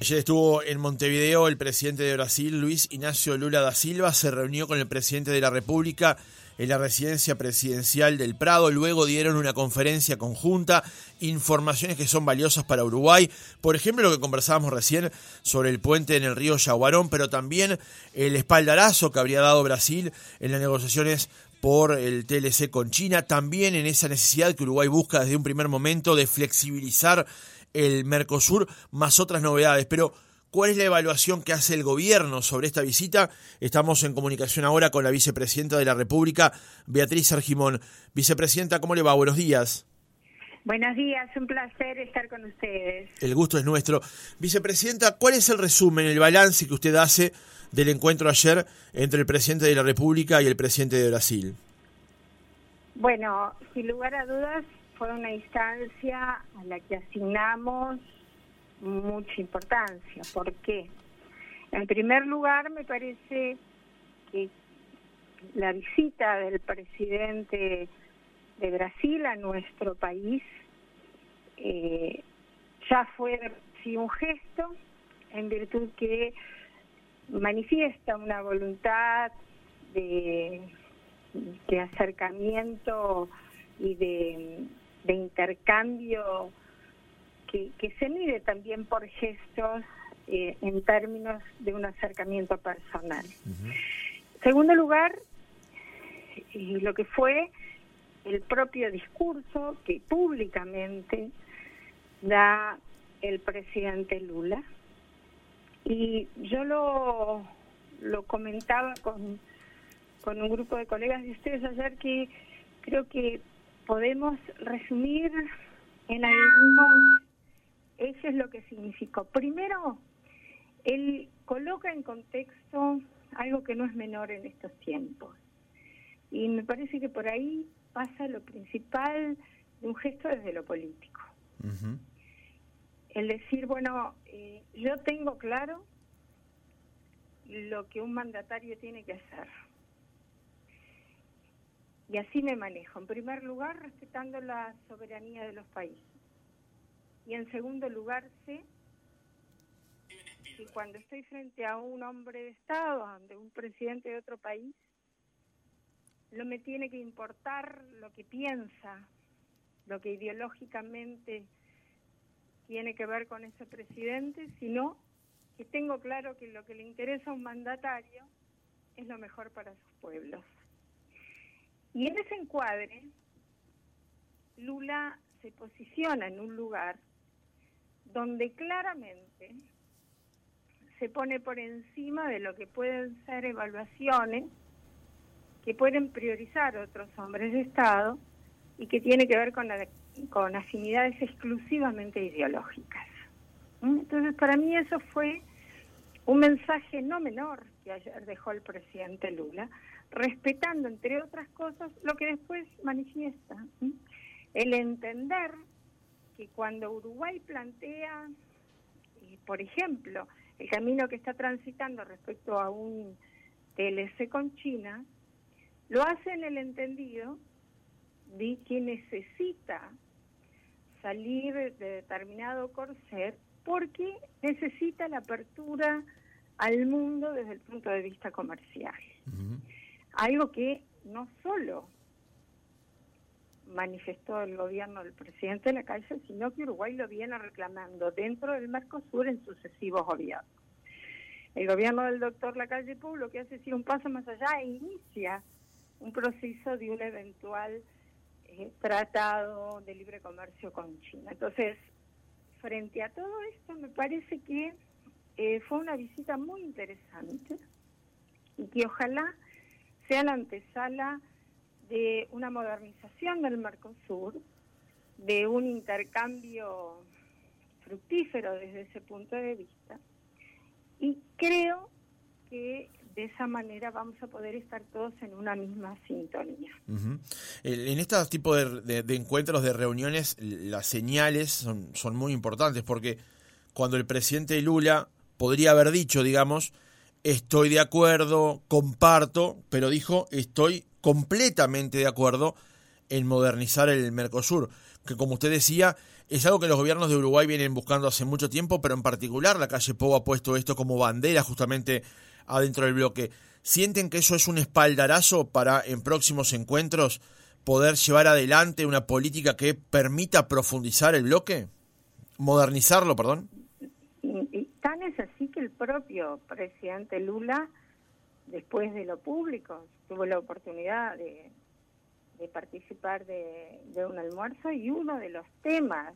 Ayer estuvo en Montevideo el presidente de Brasil, Luis Ignacio Lula da Silva, se reunió con el presidente de la República en la residencia presidencial del Prado, luego dieron una conferencia conjunta, informaciones que son valiosas para Uruguay, por ejemplo lo que conversábamos recién sobre el puente en el río Yaguarón, pero también el espaldarazo que habría dado Brasil en las negociaciones por el TLC con China, también en esa necesidad que Uruguay busca desde un primer momento de flexibilizar el Mercosur, más otras novedades. Pero, ¿cuál es la evaluación que hace el gobierno sobre esta visita? Estamos en comunicación ahora con la vicepresidenta de la República, Beatriz Argimón. Vicepresidenta, ¿cómo le va? Buenos días. Buenos días, un placer estar con ustedes. El gusto es nuestro. Vicepresidenta, ¿cuál es el resumen, el balance que usted hace del encuentro ayer entre el presidente de la República y el presidente de Brasil? Bueno, sin lugar a dudas, fue una instancia a la que asignamos mucha importancia. ¿Por qué? En primer lugar, me parece que la visita del presidente de Brasil a nuestro país eh, ya fue un gesto en virtud que manifiesta una voluntad de, de acercamiento y de de intercambio que, se mide también por gestos eh, en términos de un acercamiento personal. Segundo lugar, lo que fue el propio discurso que públicamente da el presidente Lula. Y yo lo, lo comentaba con, con un grupo de colegas de ustedes ayer que creo que podemos resumir en algunos eso es lo que significó. Primero, él coloca en contexto algo que no es menor en estos tiempos. Y me parece que por ahí pasa lo principal de un gesto desde lo político. El decir, bueno, eh, yo tengo claro lo que un mandatario tiene que hacer y así me manejo. En primer lugar, respetando la soberanía de los países. Y en segundo lugar, sé que cuando estoy frente a un hombre de Estado, ante un presidente de otro país, no me tiene que importar lo que piensa, lo que ideológicamente tiene que ver con ese presidente, sino que tengo claro que lo que le interesa a un mandatario es lo mejor para sus pueblos. Y en ese encuadre, Lula se posiciona en un lugar donde claramente se pone por encima de lo que pueden ser evaluaciones que pueden priorizar otros hombres de Estado y que tiene que ver con, con afinidades exclusivamente ideológicas. ¿Mm? Entonces, para mí eso fue un mensaje no menor que ayer dejó el presidente Lula, respetando, entre otras cosas, lo que después manifiesta. El entender que cuando Uruguay plantea, eh, por ejemplo, el camino que está transitando respecto a un TLC con China, lo hace en el entendido de que necesita salir de determinado corset porque necesita la apertura al mundo desde el punto de vista comercial. Algo que no solo manifestó el gobierno del presidente de la calle, sino que Uruguay lo viene reclamando dentro del Mercosur en sucesivos gobiernos. El gobierno del doctor Lacalle Pou lo que hace es ir un paso más allá e inicia un proceso de un eventual eh, tratado de libre comercio con China. Entonces, frente a todo esto, me parece que eh, fue una visita muy interesante y que ojalá sea la antesala de una modernización del Mercosur, de un intercambio fructífero desde ese punto de vista. Y creo que de esa manera vamos a poder estar todos en una misma sintonía. En este tipo de, encuentros, de reuniones, las señales son, son muy importantes porque cuando el presidente Lula podría haber dicho, digamos, estoy de acuerdo, comparto, pero dijo estoy completamente de acuerdo en modernizar el Mercosur. que como usted decía, es algo que los gobiernos de Uruguay vienen buscando hace mucho tiempo, pero en particular la calle Pou ha puesto esto como bandera justamente adentro del bloque. ¿Sienten que eso es un espaldarazo para en próximos encuentros poder llevar adelante una política que permita profundizar el bloque? Modernizarlo, perdón. Tan es el propio presidente Lula, después de lo público, tuvo la oportunidad de, participar de, un almuerzo y uno de los temas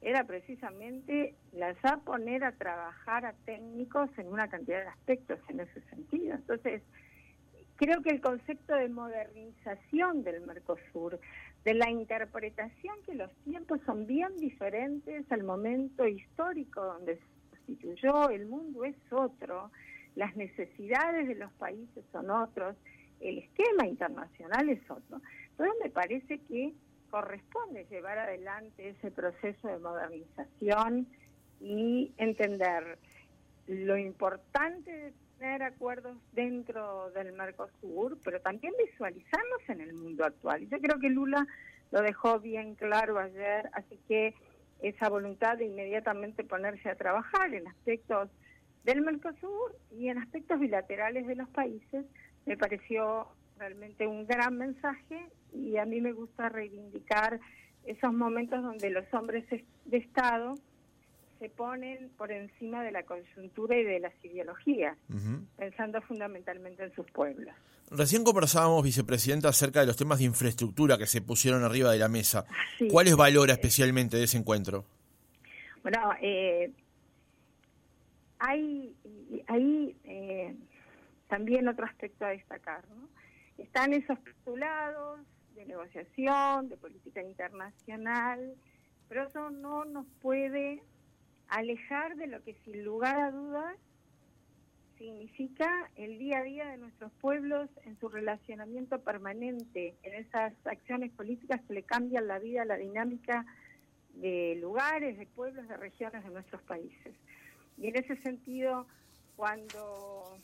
era precisamente las a poner a trabajar a técnicos en una cantidad de aspectos en ese sentido. Entonces, creo que el concepto de modernización del Mercosur, de la interpretación que los tiempos son bien diferentes al momento histórico donde constituyó, el mundo es otro, las necesidades de los países son otros, el esquema internacional es otro. Entonces me parece que corresponde llevar adelante ese proceso de modernización y entender lo importante de tener acuerdos dentro del Mercosur, pero también visualizarlos en el mundo actual. Yo creo que Lula lo dejó bien claro ayer, así que esa voluntad de inmediatamente ponerse a trabajar en aspectos del Mercosur y en aspectos bilaterales de los países me pareció realmente un gran mensaje y a mí me gusta reivindicar esos momentos donde los hombres de Estado se ponen por encima de la coyuntura y de las ideologías, pensando fundamentalmente en sus pueblos. Recién conversábamos, vicepresidenta, acerca de los temas de infraestructura que se pusieron arriba de la mesa. ¿Cuáles valora especialmente de ese encuentro? Bueno, eh, hay, hay eh, también otro aspecto a destacar. ¿no? Están esos postulados de negociación, de política internacional, pero eso no nos puede alejar de lo que sin lugar a dudas significa el día a día de nuestros pueblos en su relacionamiento permanente, en esas acciones políticas que le cambian la vida, la dinámica de lugares, de pueblos, de regiones de nuestros países. Y en ese sentido, cuando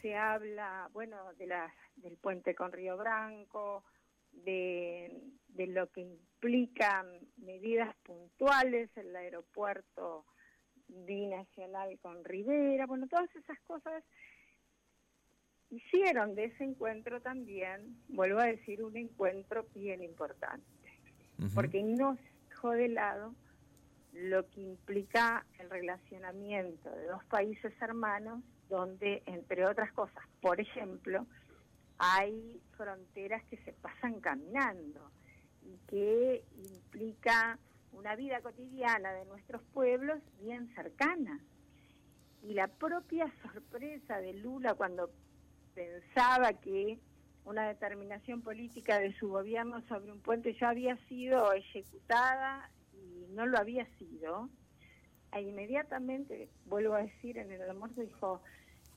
se habla, bueno, de las, del puente con Río Branco, de, de lo que implican medidas puntuales, en el aeropuerto binacional con Rivera, bueno, todas esas cosas hicieron de ese encuentro también, vuelvo a decir, un encuentro bien importante, porque no se dejó de lado lo que implica el relacionamiento de dos países hermanos, donde, entre otras cosas, por ejemplo, hay fronteras que se pasan caminando y que implica una vida cotidiana de nuestros pueblos bien cercana. Y la propia sorpresa de Lula cuando pensaba que una determinación política de su gobierno sobre un puente ya había sido ejecutada y no lo había sido, e inmediatamente, vuelvo a decir, en el almuerzo dijo,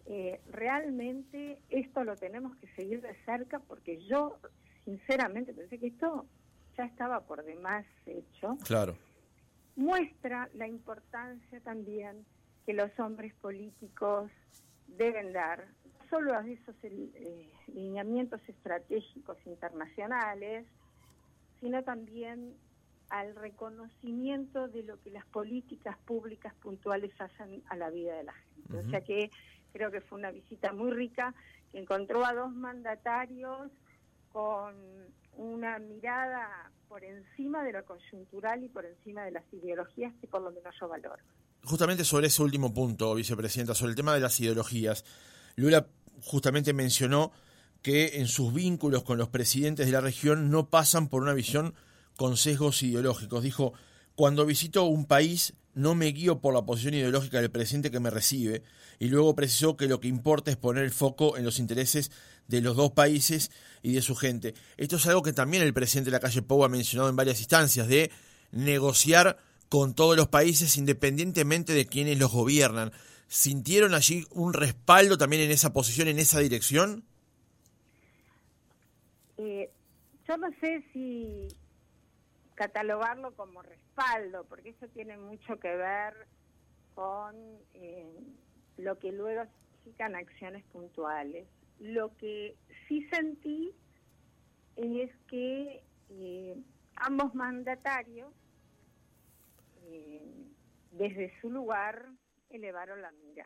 eh, realmente esto lo tenemos que seguir de cerca porque yo sinceramente pensé que esto ya estaba por demás hecho. Claro. Muestra la importancia también que los hombres políticos deben dar, no solo a esos eh, lineamientos estratégicos internacionales, sino también al reconocimiento de lo que las políticas públicas puntuales hacen a la vida de la gente. O sea que creo que fue una visita muy rica, que encontró a dos mandatarios con una mirada por encima de lo coyuntural y por encima de las ideologías que por lo menos yo valoro. Justamente sobre ese último punto, vicepresidenta, sobre el tema de las ideologías, Lula justamente mencionó que en sus vínculos con los presidentes de la región no pasan por una visión con sesgos ideológicos. Dijo, cuando visito un país no me guío por la posición ideológica del presidente que me recibe, y luego precisó que lo que importa es poner el foco en los intereses de los dos países y de su gente. Esto es algo que también el presidente de la calle Pou ha mencionado en varias instancias, de negociar con todos los países independientemente de quienes los gobiernan. ¿Sintieron allí un respaldo también en esa posición, en esa dirección? Eh, yo no sé si catalogarlo como respaldo, porque eso tiene mucho que ver con eh, lo que luego significan acciones puntuales. Lo que sí sentí es que eh, ambos mandatarios, eh, desde su lugar, elevaron la mira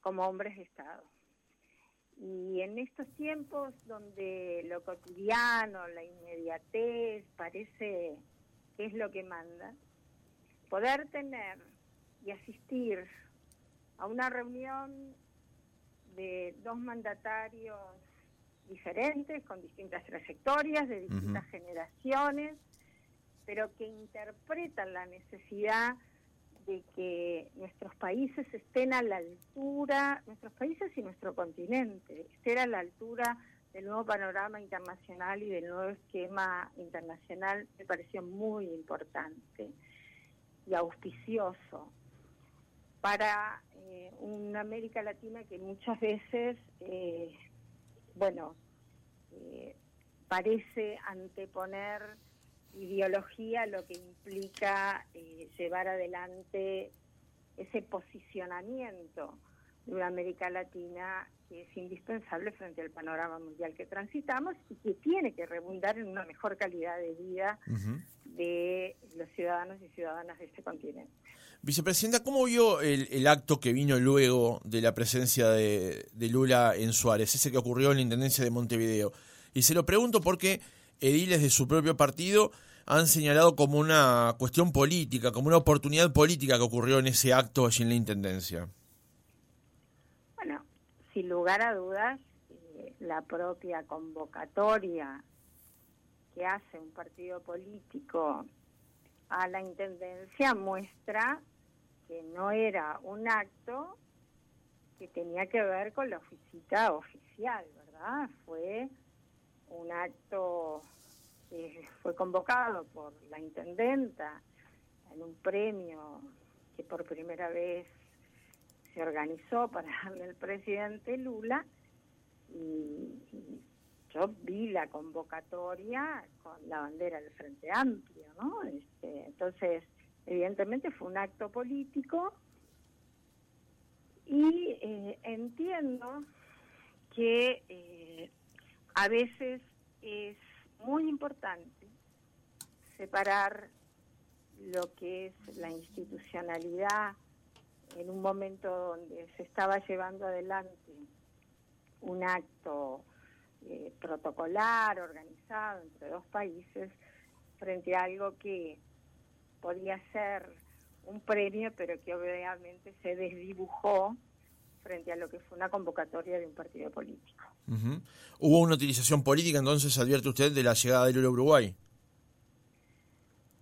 como hombres de Estado. Y en estos tiempos donde lo cotidiano, la inmediatez, parece que es lo que manda, poder tener y asistir a una reunión de dos mandatarios diferentes, con distintas trayectorias, de distintas generaciones, pero que interpretan la necesidad de que nuestros países estén a la altura, nuestros países y nuestro continente, estén a la altura del nuevo panorama internacional y del nuevo esquema internacional, me pareció muy importante y auspicioso para eh, una América Latina que muchas veces, eh, bueno, eh, parece anteponer ideología lo que implica llevar adelante ese posicionamiento de una América Latina que es indispensable frente al panorama mundial que transitamos y que tiene que rebundar en una mejor calidad de vida de los ciudadanos y ciudadanas de este continente. Vicepresidenta, ¿cómo vio el, acto que vino luego de la presencia de, de Lula en Suárez, ese que ocurrió en la Intendencia de Montevideo? Y se lo pregunto porque ediles de su propio partido han señalado como una cuestión política, como una oportunidad política que ocurrió en ese acto allí en la Intendencia. Sin lugar a dudas, eh, la propia convocatoria que hace un partido político a la Intendencia muestra que no era un acto que tenía que ver con la visita oficial, ¿verdad? Fue un acto que fue convocado por la intendenta en un premio que por primera vez se organizó para darle al presidente Lula y, yo vi la convocatoria con la bandera del Frente Amplio, ¿no? Este, entonces, evidentemente fue un acto político y eh, entiendo que eh, a veces es muy importante separar lo que es la institucionalidad en un momento donde se estaba llevando adelante un acto eh, protocolar, organizado entre dos países, frente a algo que podía ser un premio, pero que obviamente se desdibujó frente a lo que fue una convocatoria de un partido político. ¿Hubo una utilización política entonces, advierte usted, de la llegada de Lula a Uruguay?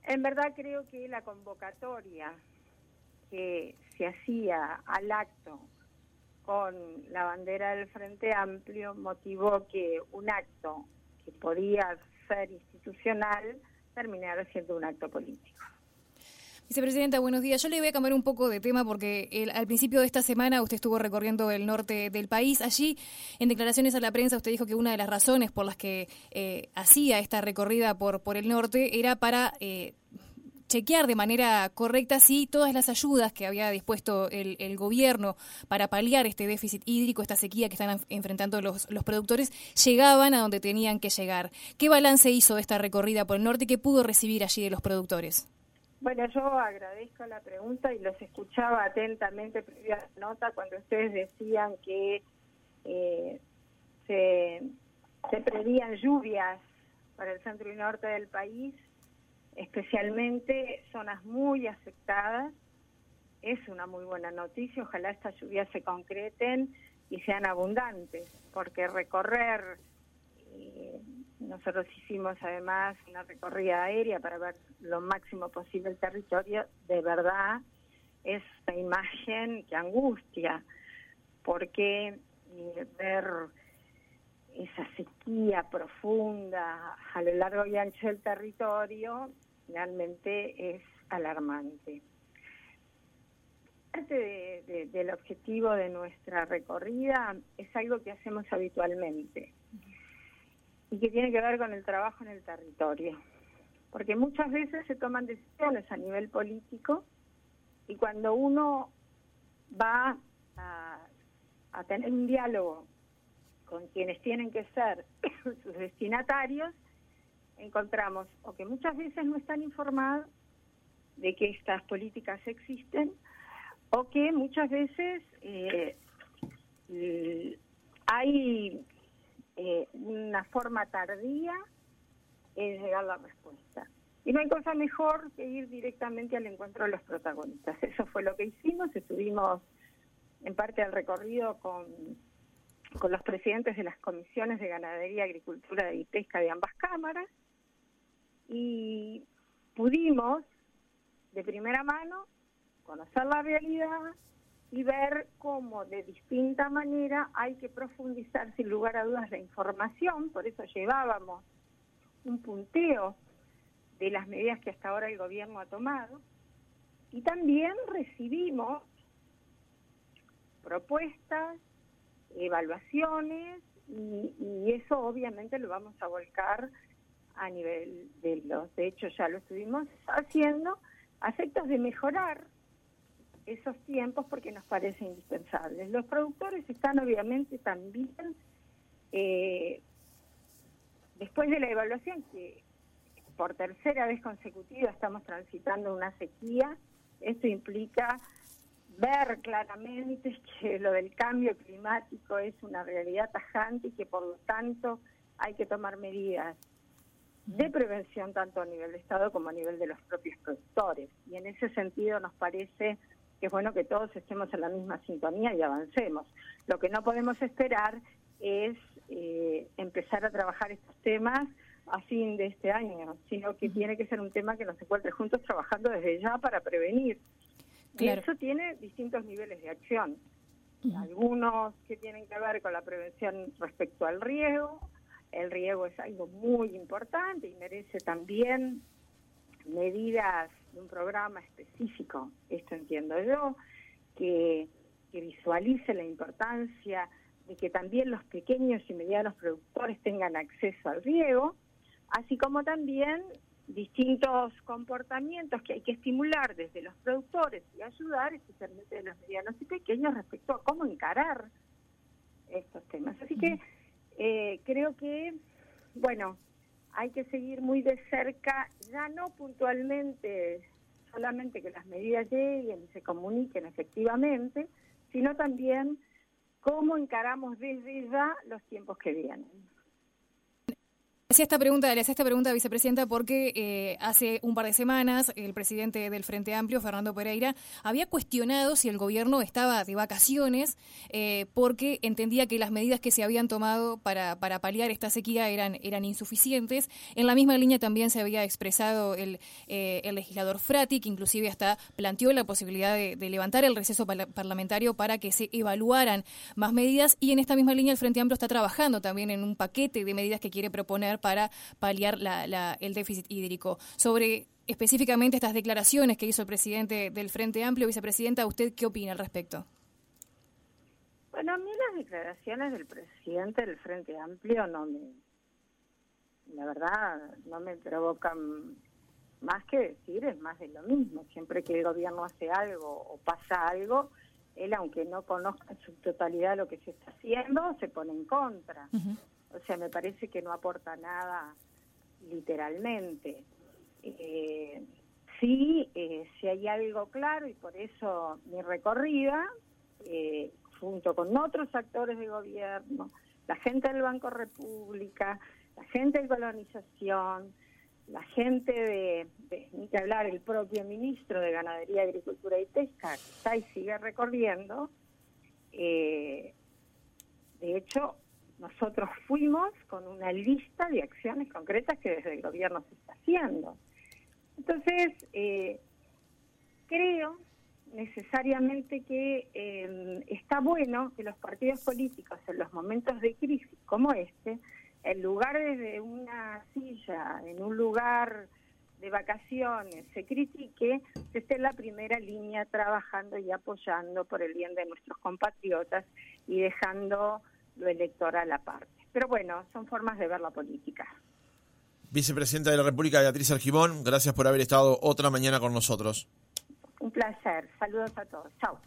En verdad creo que la convocatoria que se hacía al acto con la bandera del Frente Amplio motivó que un acto que podía ser institucional terminara siendo un acto político. Vicepresidenta, buenos días. Yo le voy a cambiar un poco de tema porque al principio de esta semana usted estuvo recorriendo el norte del país. Allí, en declaraciones a la prensa, usted dijo que una de las razones por las que eh, hacía esta recorrida por, por el norte era para... Eh, chequear de manera correcta si todas las ayudas que había dispuesto el, gobierno para paliar este déficit hídrico, esta sequía que están enfrentando los, los productores, llegaban a donde tenían que llegar. ¿Qué balance hizo esta recorrida por el norte y qué pudo recibir allí de los productores? Bueno, yo agradezco la pregunta y los escuchaba atentamente previa la nota cuando ustedes decían que eh, se, se prevían lluvias para el centro y norte del país, especialmente zonas muy afectadas. Es una muy buena noticia, ojalá estas lluvias se concreten y sean abundantes, porque recorrer eh, nosotros hicimos además una recorrida aérea para ver lo máximo posible el territorio. De verdad, es una imagen que angustia, porque eh, ver esa sequía profunda a lo largo y ancho del territorio realmente es alarmante. Parte del objetivo de nuestra recorrida es algo que hacemos habitualmente y que tiene que ver con el trabajo en el territorio. Porque muchas veces se toman decisiones a nivel político y cuando uno va a, tener un diálogo con quienes tienen que ser sus destinatarios, encontramos o que muchas veces no están informados de que estas políticas existen o que muchas veces eh, hay eh, una forma tardía en llegar la respuesta. Y no hay cosa mejor que ir directamente al encuentro de los protagonistas. Eso fue lo que hicimos, estuvimos en parte del recorrido con, con los presidentes de las comisiones de ganadería, agricultura y pesca de ambas cámaras y pudimos de primera mano conocer la realidad y ver cómo de distinta manera hay que profundizar sin lugar a dudas la información, por eso llevábamos un punteo de las medidas que hasta ahora el gobierno ha tomado. Y también recibimos propuestas, evaluaciones y, y, eso obviamente lo vamos a volcar a nivel de los, de hecho ya lo estuvimos haciendo, a efectos de mejorar esos tiempos porque nos parece indispensable. Los productores están obviamente también, eh, después de la evaluación, que por tercera vez consecutiva estamos transitando una sequía, esto implica ver claramente que lo del cambio climático es una realidad tajante y que por lo tanto hay que tomar medidas de prevención tanto a nivel de Estado como a nivel de los propios productores. Y en ese sentido nos parece que es bueno que todos estemos en la misma sintonía y avancemos. Lo que no podemos esperar es eh, empezar a trabajar estos temas a fin de este año, sino que tiene que ser un tema que nos encuentre juntos trabajando desde ya para prevenir. Y eso tiene distintos niveles de acción. Algunos que tienen que ver con la prevención respecto al riego. El riego es algo muy importante y merece también medidas de un programa específico, esto entiendo yo, que, visualice la importancia de que también los pequeños y medianos productores tengan acceso al riego, así como también distintos comportamientos que hay que estimular desde los productores y ayudar especialmente de los medianos y pequeños respecto a cómo encarar estos temas. Así que eh, creo que, bueno, hay que seguir muy de cerca, ya no puntualmente solamente que las medidas lleguen y se comuniquen efectivamente, sino también cómo encaramos desde ya los tiempos que vienen hacía esta pregunta, le hacía esta pregunta, vicepresidenta, porque eh, hace un par de semanas el presidente del Frente Amplio, Fernando Pereira, había cuestionado si el gobierno estaba de vacaciones eh, porque entendía que las medidas que se habían tomado para, para paliar esta sequía eran, eran insuficientes. En la misma línea también se había expresado el, eh, el legislador Frati, que inclusive hasta planteó la posibilidad de, de levantar el receso parlamentario para que se evaluaran más medidas. Y en esta misma línea el Frente Amplio está trabajando también en un paquete de medidas que quiere proponer para paliar el déficit hídrico. Sobre específicamente estas declaraciones que hizo el presidente del Frente Amplio, vicepresidenta, ¿usted qué opina al respecto? Bueno, a mí las declaraciones del presidente del Frente Amplio no me, la verdad, no me provocan más que decir, es más de lo mismo. Siempre que el gobierno hace algo o pasa algo, él, aunque no conozca en su totalidad lo que se está haciendo, se pone en contra. O sea, me parece que no aporta nada literalmente. Eh, sí, eh, si hay algo claro y por eso mi recorrida, eh, junto con otros actores de gobierno, la gente del Banco República, la gente de colonización, la gente de, ni que hablar, el propio ministro de Ganadería, Agricultura y Pesca, que está y sigue recorriendo, de hecho, nosotros fuimos con una lista de acciones concretas que desde el gobierno se está haciendo. Entonces, eh, creo necesariamente que eh, está bueno que los partidos políticos en los momentos de crisis como este, en lugar de una silla, en un lugar de vacaciones, se critique, se esté en la primera línea trabajando y apoyando por el bien de nuestros compatriotas y dejando lo electoral aparte. Pero bueno, son formas de ver la política. Vicepresidenta de la República, Beatriz Argimón, gracias por haber estado otra mañana con nosotros. Un placer. Saludos a todos. Chao.